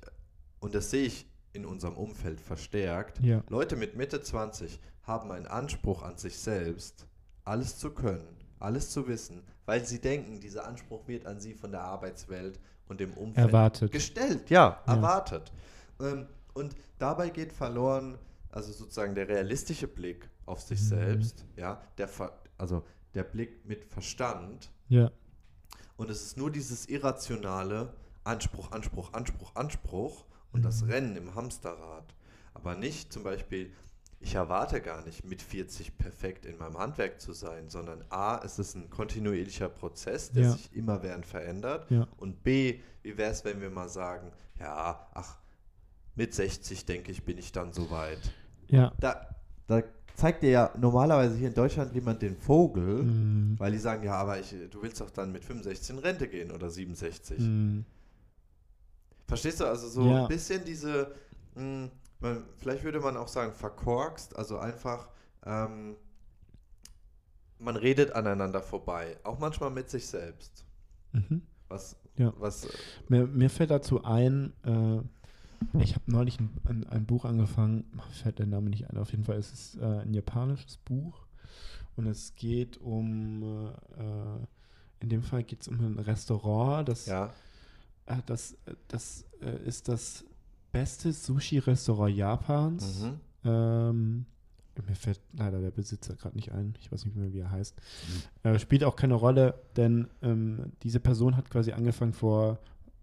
und das sehe ich in unserem Umfeld verstärkt. Leute mit Mitte 20 haben einen Anspruch an sich selbst, alles zu können, alles zu wissen, weil sie denken, dieser Anspruch wird an sie von der Arbeitswelt und dem Umfeld Erwartet. gestellt, ja, Ja. erwartet. Ähm, und dabei geht verloren, also sozusagen der realistische Blick auf sich Mhm. selbst, ja, der Ver also der Blick mit Verstand. Ja. Und es ist nur dieses irrationale Anspruch, Anspruch, Anspruch, Anspruch und das Mhm. Rennen im Hamsterrad. Aber nicht zum Beispiel, ich erwarte gar nicht mit 40 perfekt in meinem Handwerk zu sein, sondern A, es ist ein kontinuierlicher Prozess, der Ja. sich immerwährend verändert. Ja. Und B, wie wäre es, wenn wir mal sagen, ja, ach, mit 60 denke ich, bin ich dann soweit. Ja. Da, da zeigt dir ja normalerweise hier in Deutschland jemand den Vogel, Mhm. weil die sagen, ja, aber ich, du willst doch dann mit 65 in Rente gehen oder 67. Mhm. Verstehst du? Also so Ja. ein bisschen diese, mh, man, vielleicht würde man auch sagen, verkorkst, also einfach, ähm, man redet aneinander vorbei, auch manchmal mit sich selbst. Mhm. Was, Ja. was, äh, Mir, mir fällt dazu ein, äh, ich habe neulich ein, ein, ein Buch angefangen, fällt der Name nicht ein, auf jeden Fall ist es äh, ein japanisches Buch und es geht um, äh, in dem Fall geht es um ein Restaurant, das, ja, äh, das, das äh, ist das beste Sushi-Restaurant Japans. mhm. Ähm, mir fällt leider der Besitzer gerade nicht ein. Ich weiß nicht mehr, wie er heißt. Äh, spielt auch keine Rolle, denn ähm, diese Person hat quasi angefangen vor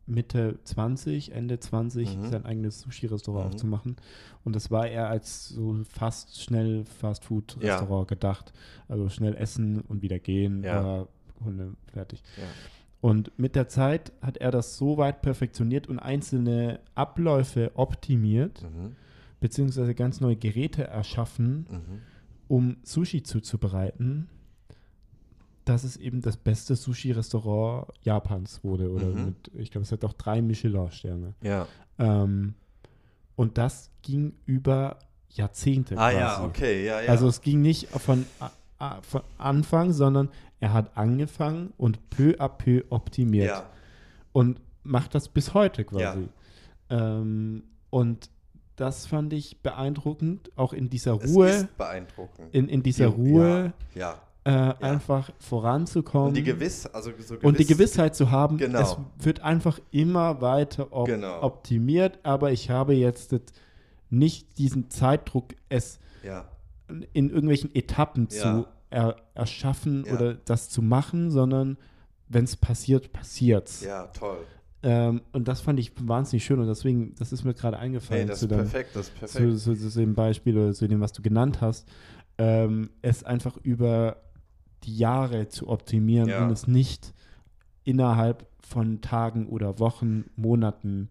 Mitte 20, Ende 20 Mhm. sein eigenes Sushi-Restaurant Mhm. aufzumachen. Und das war eher als so fast schnell Fast-Food-Restaurant gedacht. Also schnell essen und wieder gehen, Ja. war Hunde fertig. ja. Und mit der Zeit hat er das so weit perfektioniert und einzelne Abläufe optimiert, Mhm. beziehungsweise ganz neue Geräte erschaffen, Mhm. um Sushi zuzubereiten, dass es eben das beste Sushi-Restaurant Japans wurde. Oder Mhm. mit, ich glaube, es hat auch drei Michelin-Sterne. Ja. Ähm, und das ging über Jahrzehnte Ah quasi. ja, okay, ja, ja. Also es ging nicht von, a- a- von Anfang, sondern er hat angefangen und peu à peu optimiert. ja. Und macht das bis heute quasi. Ähm, und das fand ich beeindruckend, auch in dieser Es Ruhe, ist beeindruckend. in, in dieser Die- Ruhe Ja. äh, einfach voranzukommen. Und die Gewiss, also so und die gewiss- Gewissheit zu haben, Genau. es wird einfach immer weiter op Genau. optimiert, aber ich habe jetzt nicht diesen Zeitdruck, es Ja, in irgendwelchen Etappen Ja. zu er erschaffen Ja. oder das zu machen, sondern wenn es passiert, passiert's. ja, toll. Ähm, und das fand ich wahnsinnig schön und deswegen, das ist mir gerade Hey, eingefallen das zu, ist dem, perfekt, das ist zu, perfekt. zu, zu dem Beispiel oder zu dem, was du genannt hast, ähm, es einfach über die Jahre zu optimieren Ja. und es nicht innerhalb von Tagen oder Wochen, Monaten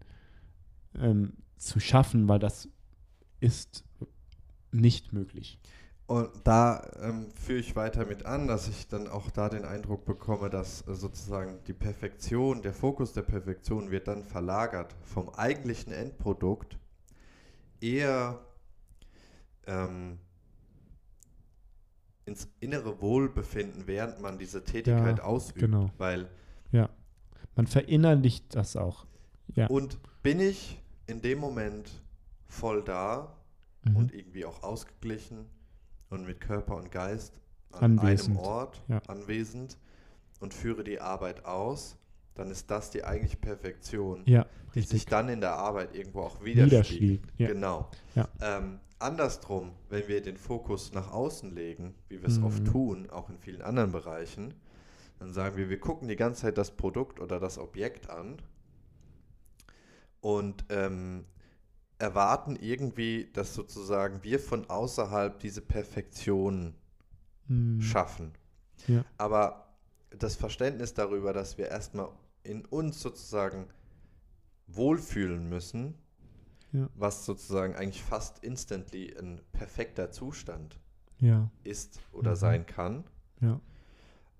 ähm, zu schaffen, weil das ist nicht möglich. Und da ähm, führe ich weiter mit an, dass ich dann auch da den Eindruck bekomme, dass äh, sozusagen die Perfektion, der Fokus der Perfektion wird dann verlagert vom eigentlichen Endprodukt eher ähm, ins innere Wohlbefinden, während man diese Tätigkeit Ja, ausübt. genau. Weil Man verinnerlicht das auch. Ja. und bin ich in dem Moment voll da Mhm. und irgendwie auch ausgeglichen und mit Körper und Geist an Anwesend, einem Ort ja. anwesend und führe die Arbeit aus, dann ist das die eigentliche Perfektion, Ja, die sich dann in der Arbeit irgendwo auch widerspiegelt. Ja. Genau. Ähm, andersrum, wenn wir den Fokus nach außen legen, wie wir es Mhm. oft tun, auch in vielen anderen Bereichen, dann sagen wir, wir gucken die ganze Zeit das Produkt oder das Objekt an und ähm, erwarten irgendwie, dass sozusagen wir von außerhalb diese Perfektion Mhm. schaffen. Ja. Aber das Verständnis darüber, dass wir erstmal in uns sozusagen wohlfühlen müssen, Ja. was sozusagen eigentlich fast instantly ein perfekter Zustand Ja, ist oder Mhm. sein kann. ja.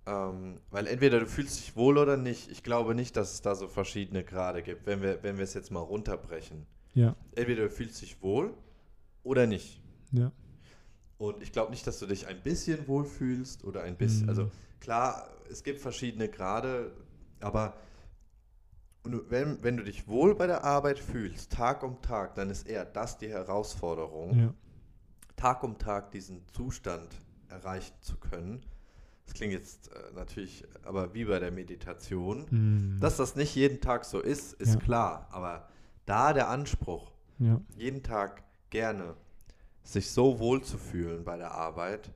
Ähm, weil entweder du fühlst dich wohl oder nicht. Ich glaube nicht, dass es da so verschiedene Grade gibt, wenn wir, wenn wir es jetzt mal runterbrechen. Ja, Entweder du fühlst dich wohl oder nicht. ja. Und ich glaube nicht, dass du dich ein bisschen wohlfühlst oder ein bisschen. Mhm. Also klar, es gibt verschiedene Grade, aber wenn, wenn du dich wohl bei der Arbeit fühlst, Tag um Tag, dann ist eher das die Herausforderung, ja. Tag um Tag diesen Zustand erreichen zu können. Das klingt jetzt äh, natürlich, aber wie bei der Meditation. Mhm. Dass das nicht jeden Tag so ist, ist Ja. klar. Aber da der Anspruch, ja. jeden Tag gerne sich so wohl zu fühlen bei der Arbeit,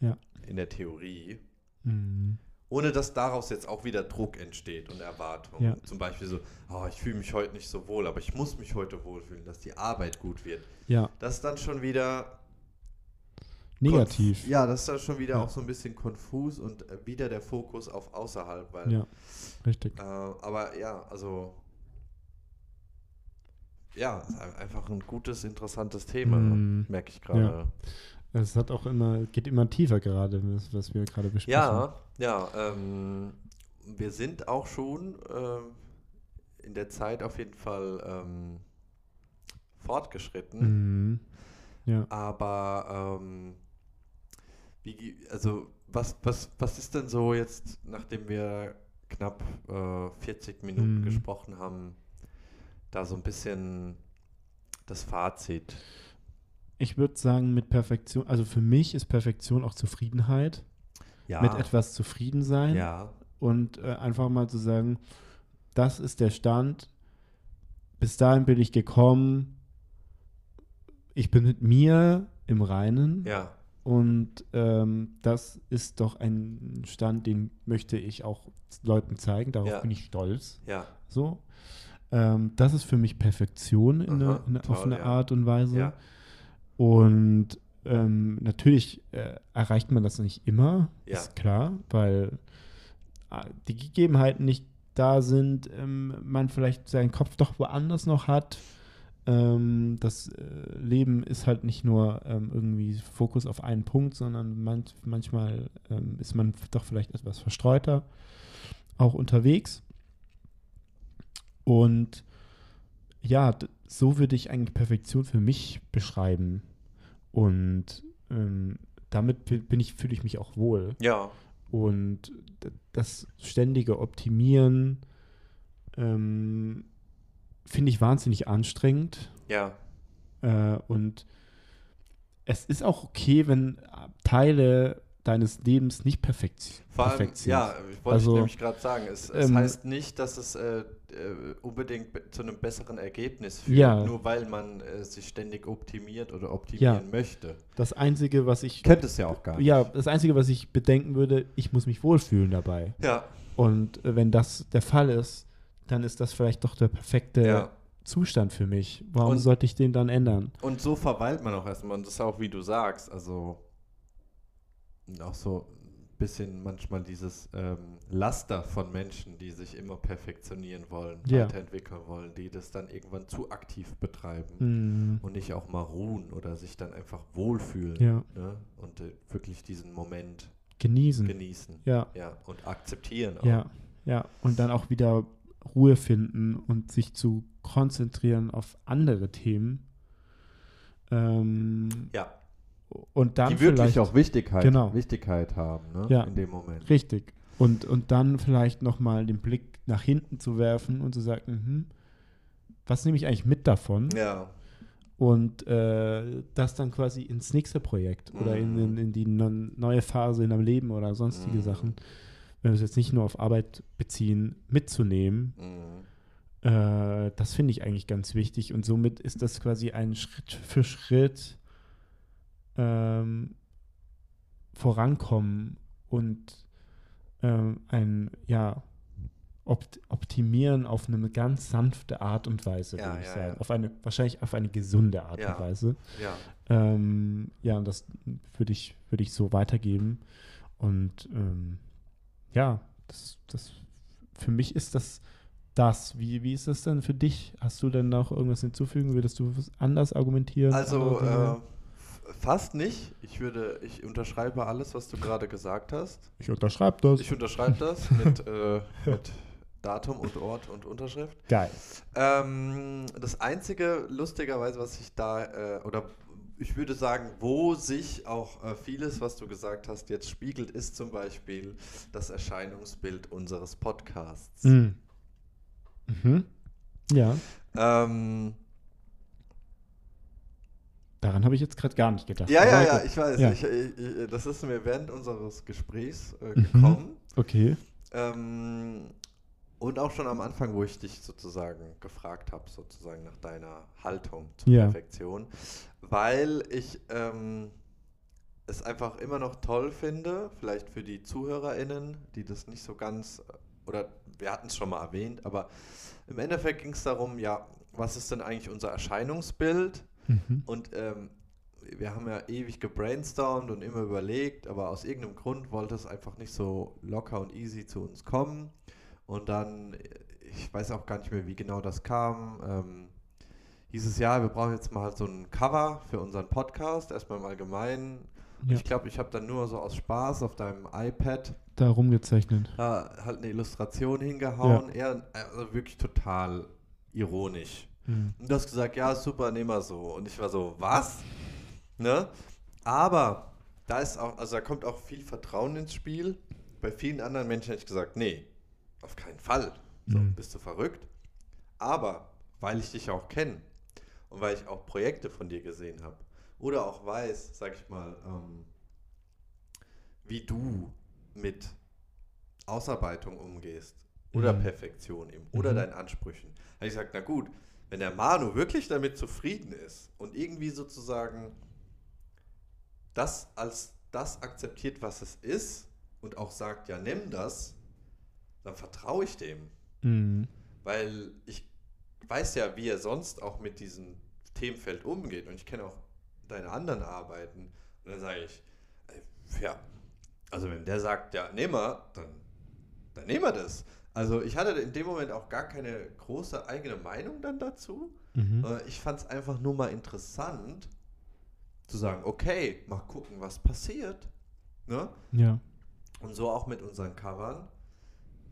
Ja. in der Theorie, Mhm. ohne dass daraus jetzt auch wieder Druck entsteht und Erwartungen. Ja. Zum Beispiel so, oh, ich fühle mich heute nicht so wohl, aber ich muss mich heute wohlfühlen, dass die Arbeit gut wird. Ja, Das ist dann schon wieder negativ. Ja, das ist dann schon wieder Ja. auch so ein bisschen konfus und äh, wieder der Fokus auf außerhalb, weil Ja, richtig. Äh, aber ja, also ja, ist ein- einfach ein gutes, interessantes Thema, Mm. merke ich gerade. Es hat auch immer, geht immer tiefer gerade, was, wir gerade besprechen. Ja, ja, ähm, wir sind auch schon ähm, in der Zeit auf jeden Fall ähm, fortgeschritten, Mhm. Ja. aber ähm, wie, also was, was, was ist denn so jetzt, nachdem wir knapp äh, 40 Minuten Mhm. gesprochen haben, da so ein bisschen das Fazit? Ich würde sagen, mit Perfektion, also für mich ist Perfektion auch Zufriedenheit, Ja, mit etwas zufrieden sein ja, und äh, einfach mal zu sagen, das ist der Stand, bis dahin bin ich gekommen, ich bin mit mir im Reinen. Ja, und ähm, das ist doch ein Stand, den möchte ich auch Leuten zeigen, darauf Ja. bin ich stolz. ja, So. Ähm, das ist für mich Perfektion in Aha, ne, in ne, auf toll, eine ja. Art und Weise. ja, Und ähm, natürlich äh, erreicht man das nicht immer, Ja. ist klar, weil äh, die Gegebenheiten nicht da sind, ähm, man vielleicht seinen Kopf doch woanders noch hat. Ähm, das äh, Leben ist halt nicht nur ähm, irgendwie Fokus auf einen Punkt, sondern manch, manchmal ähm, ist man doch vielleicht etwas verstreuter, auch unterwegs. Und ja, so würde ich eigentlich Perfektion für mich beschreiben. Und ähm, damit bi- bin ich, fühle ich mich auch wohl. ja, Und das ständige Optimieren ähm, finde ich wahnsinnig anstrengend. ja, Äh, und es ist auch okay, wenn äh, Teile deines Lebens nicht perfekt, Vor allem, perfekt sind. ja, ich wollte Also, nämlich gerade sagen, es, es ähm, heißt nicht, dass es äh, äh, unbedingt be- zu einem besseren Ergebnis führt, Ja. nur weil man äh, sich ständig optimiert oder optimieren möchte. Das Einzige, was ich Könnte es ja auch gar nicht. ja, das Einzige, was ich bedenken würde, ich muss mich wohlfühlen dabei. Ja, Und äh, wenn das der Fall ist, dann ist das vielleicht doch der perfekte ja. Zustand für mich. Warum Und- sollte ich den dann ändern? Und so verweilt man auch erstmal. Und das ist auch, wie du sagst, also auch so bisschen manchmal dieses ähm, Laster von Menschen, die sich immer perfektionieren wollen, Ja. weiterentwickeln wollen, die das dann irgendwann zu aktiv betreiben Hm, und nicht auch mal ruhen oder sich dann einfach wohlfühlen ja, ne? und äh, wirklich diesen Moment genießen. genießen. ja, Ja, und akzeptieren auch. ja, ja. Und dann auch wieder Ruhe finden und sich zu konzentrieren auf andere Themen. Ähm, Ja, und dann die wirklich vielleicht, auch Wichtigkeit, Genau. Wichtigkeit haben ne? Ja. in dem Moment. Richtig. Und, und dann vielleicht nochmal den Blick nach hinten zu werfen und zu sagen, hm, was nehme ich eigentlich mit davon? Ja, Und äh, das dann quasi ins nächste Projekt oder in, Mhm. in, in die neue Phase in deinem Leben oder sonstige Mhm. Sachen wenn wir es jetzt nicht nur auf Arbeit beziehen, mitzunehmen. Mhm. Äh, das finde ich eigentlich ganz wichtig und somit ist das quasi ein Schritt für Schritt ähm, vorankommen und ähm, ein, ja, opt optimieren auf eine ganz sanfte Art und Weise, Ja, würde ich ja, sagen. ja. Auf eine, wahrscheinlich auf eine gesunde Art und Weise. Ja. Ähm, ja, und das würde ich, würde ich so weitergeben. Und ähm, ja, das, das für mich ist das das. Wie, wie ist das denn für dich? Hast du denn noch irgendwas hinzufügen? Würdest du was anders argumentieren? Also äh, fast nicht. Ich würde, ich unterschreibe alles, was du gerade gesagt hast. ich unterschreibe das. Ich unterschreibe das mit, äh, (laughs) mit Datum und Ort und Unterschrift. Geil. Ähm, das einzige, lustigerweise, was ich da, äh, oder ich würde sagen, wo sich auch äh, vieles, was du gesagt hast, jetzt spiegelt, ist zum Beispiel das Erscheinungsbild unseres Podcasts. Mhm. Mhm. Ja, Ähm, daran habe ich jetzt gerade gar nicht gedacht. ja, ja, ja, ich weiß. Ja. Ich, ich, ich, das ist mir während unseres Gesprächs äh, Mhm. gekommen. Okay. Ähm, und auch schon am Anfang, wo ich dich sozusagen gefragt habe, sozusagen nach deiner Haltung zur Ja. Perfektion, weil ich ähm, es einfach immer noch toll finde, vielleicht für die ZuhörerInnen, die das nicht so ganz, oder wir hatten es schon mal erwähnt, aber im Endeffekt ging es darum, ja, was ist denn eigentlich unser Erscheinungsbild? Mhm. Und ähm, wir haben ja ewig gebrainstormt und immer überlegt, aber aus irgendeinem Grund wollte es einfach nicht so locker und easy zu uns kommen. Und dann, äh, ich weiß auch gar nicht mehr, wie genau das kam, ähm, hieß es ja, wir brauchen jetzt mal so ein Cover für unseren Podcast, erstmal im Allgemeinen. Ja. Ich glaube, ich habe dann nur so aus Spaß auf deinem iPad Da rumgezeichnet. da halt eine Illustration hingehauen, eher also wirklich total ironisch. Mhm. Und du hast gesagt, ja, super, nehmen wir so. Und ich war so, was? Ne? Aber da ist auch, also da kommt auch viel Vertrauen ins Spiel. Bei vielen anderen Menschen hätte ich gesagt, nee, auf keinen Fall. So, Mhm. bist du verrückt? Aber weil ich dich auch kenne und weil ich auch Projekte von dir gesehen habe oder auch weiß, sag ich mal, ähm, wie du mit Ausarbeitung umgehst oder Mhm. Perfektion eben oder Mhm. deinen Ansprüchen, habe ich gesagt, na gut, wenn der Manu wirklich damit zufrieden ist und irgendwie sozusagen das als das akzeptiert, was es ist und auch sagt, ja, nimm das, dann vertraue ich dem. Mhm. Weil ich weiß ja, wie er sonst auch mit diesem Themenfeld umgeht. Und ich kenne auch deine anderen Arbeiten. Und dann sage ich, ey, ja, also wenn der sagt, ja, nehmen wir, dann, dann nehmen wir das. Also ich hatte in dem Moment auch gar keine große eigene Meinung dann dazu. Mhm. Äh, Ich fand es einfach nur mal interessant zu sagen, okay, mal gucken, was passiert. Ne? Ja. Und so auch mit unseren Covern,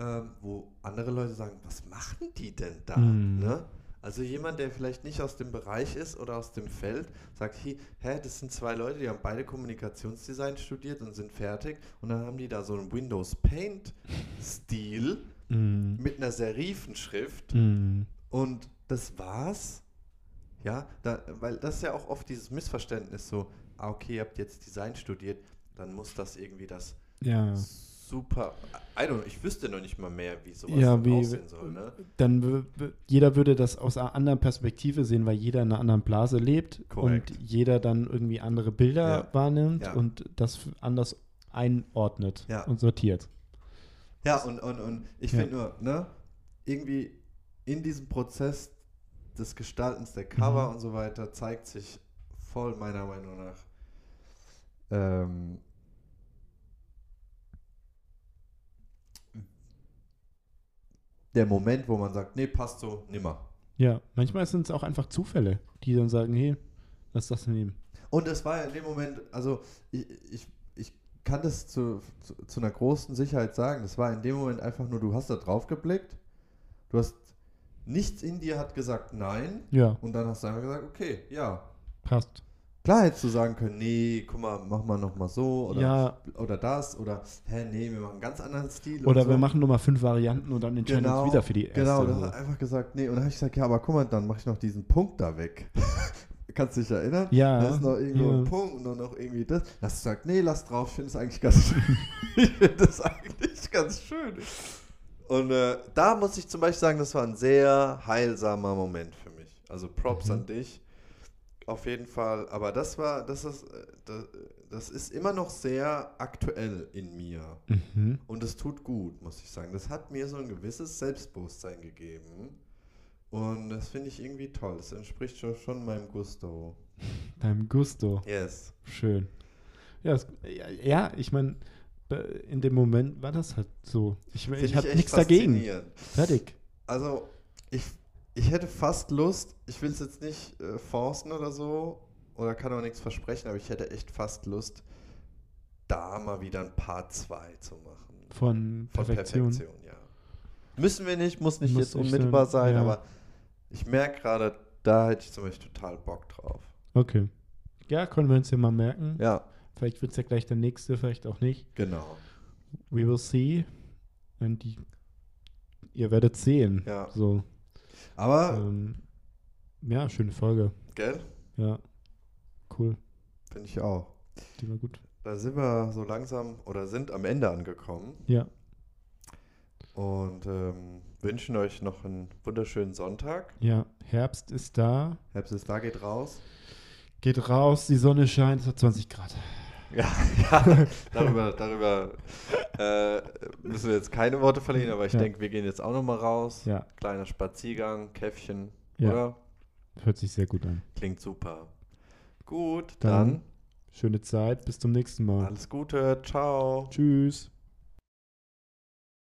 ähm, wo andere Leute sagen, was machen die denn da? Mhm. Ne? Also jemand, der vielleicht nicht aus dem Bereich ist oder aus dem Feld, sagt, hey, hä, das sind zwei Leute, die haben beide Kommunikationsdesign studiert und sind fertig und dann haben die da so einen Windows Paint Stil Mhm. mit einer Serifenschrift Mhm. und das war's. Ja, da, weil das ist ja auch oft dieses Missverständnis so, ah, okay, ihr habt jetzt Design studiert, dann muss das irgendwie das Ja. super. I don't know, ich wüsste noch nicht mal mehr, wie sowas Ja, wie- aussehen soll, ne? Dann jeder würde das aus einer anderen Perspektive sehen, weil jeder in einer anderen Blase lebt Korrekt. und jeder dann irgendwie andere Bilder Ja. wahrnimmt und das anders einordnet und sortiert. Ja, und, und, und ich Ja. finde nur, ne, irgendwie in diesem Prozess des Gestaltens der Cover Mhm. und so weiter zeigt sich voll meiner Meinung nach ähm, der Moment, wo man sagt, nee, passt so, nimmer. Ja, manchmal sind es auch einfach Zufälle, die dann sagen, hey, lass das nehmen. Und es war ja in dem Moment, also ich, ich kann das zu, zu, zu einer großen Sicherheit sagen, das war in dem Moment einfach nur, du hast da drauf geblickt, du hast, nichts in dir hat gesagt nein Ja, und dann hast du einfach gesagt, okay, ja. passt. Klar hättest du sagen können, nee, guck mal, mach mal nochmal so oder, ja, oder das oder, hä, nee, wir machen einen ganz anderen Stil. oder so. wir machen nur mal fünf Varianten und dann entscheiden Genau, uns wieder für die erste. Genau, du so. hast einfach gesagt, nee, und dann habe ich gesagt, ja, aber guck mal, dann mache ich noch diesen Punkt da weg. (laughs) Kannst du dich erinnern? Ja. Da ist noch irgendwo ja. ein Punkt und dann noch irgendwie das. Hast du gesagt, nee, lass drauf, ich finde es eigentlich ganz schön. (laughs) ich finde das eigentlich ganz schön. Und äh, da muss ich zum Beispiel sagen, das war ein sehr heilsamer Moment für mich. Also Props Mhm. an dich. Auf jeden Fall. Aber das war, das ist, äh, das, das ist immer noch sehr aktuell in mir. Mhm. Und es tut gut, muss ich sagen. Das hat mir so ein gewisses Selbstbewusstsein gegeben. Und das finde ich irgendwie toll. Das entspricht schon, schon meinem Gusto. Deinem Gusto. Yes. Schön. Ja, es, ja, ja, ich meine, in dem Moment war das halt so. Ich, ich echt nichts dagegen. Fertig. Also, ich, ich hätte fast Lust, ich will es jetzt nicht äh, forcen oder so, oder kann auch nichts versprechen, aber ich hätte echt fast Lust, da mal wieder ein Part 2 zu machen. Von Von Perfektion. Perfektion, ja. Müssen wir nicht, muss nicht Muss jetzt unmittelbar sein, sein, ja. aber ich merke gerade, da hätte ich zum Beispiel total Bock drauf. Okay. Ja, können wir uns ja mal merken. Ja, Vielleicht wird es ja gleich der nächste, vielleicht auch nicht. genau. We will see. Und die, ihr werdet sehen. Ja. So. Aber, Ähm, ja, schöne Folge. gell? Ja. Cool. Finde ich auch. Die war gut. Da sind wir so langsam oder sind am Ende angekommen Ja. und ähm, wünschen euch noch einen wunderschönen Sonntag. Ja. Herbst ist da. Herbst ist da, geht raus. Geht raus, die Sonne scheint, es hat 20 Grad. (laughs) Ja, ja darüber, darüber äh, müssen wir jetzt keine Worte verlieren, aber ich Ja. denke, wir gehen jetzt auch nochmal raus. Ja. Kleiner Spaziergang, Käffchen, Ja. oder? Hört sich sehr gut an. Klingt super. Gut, Dann dann Schöne Zeit, bis zum nächsten Mal. alles Gute, ciao. Tschüss.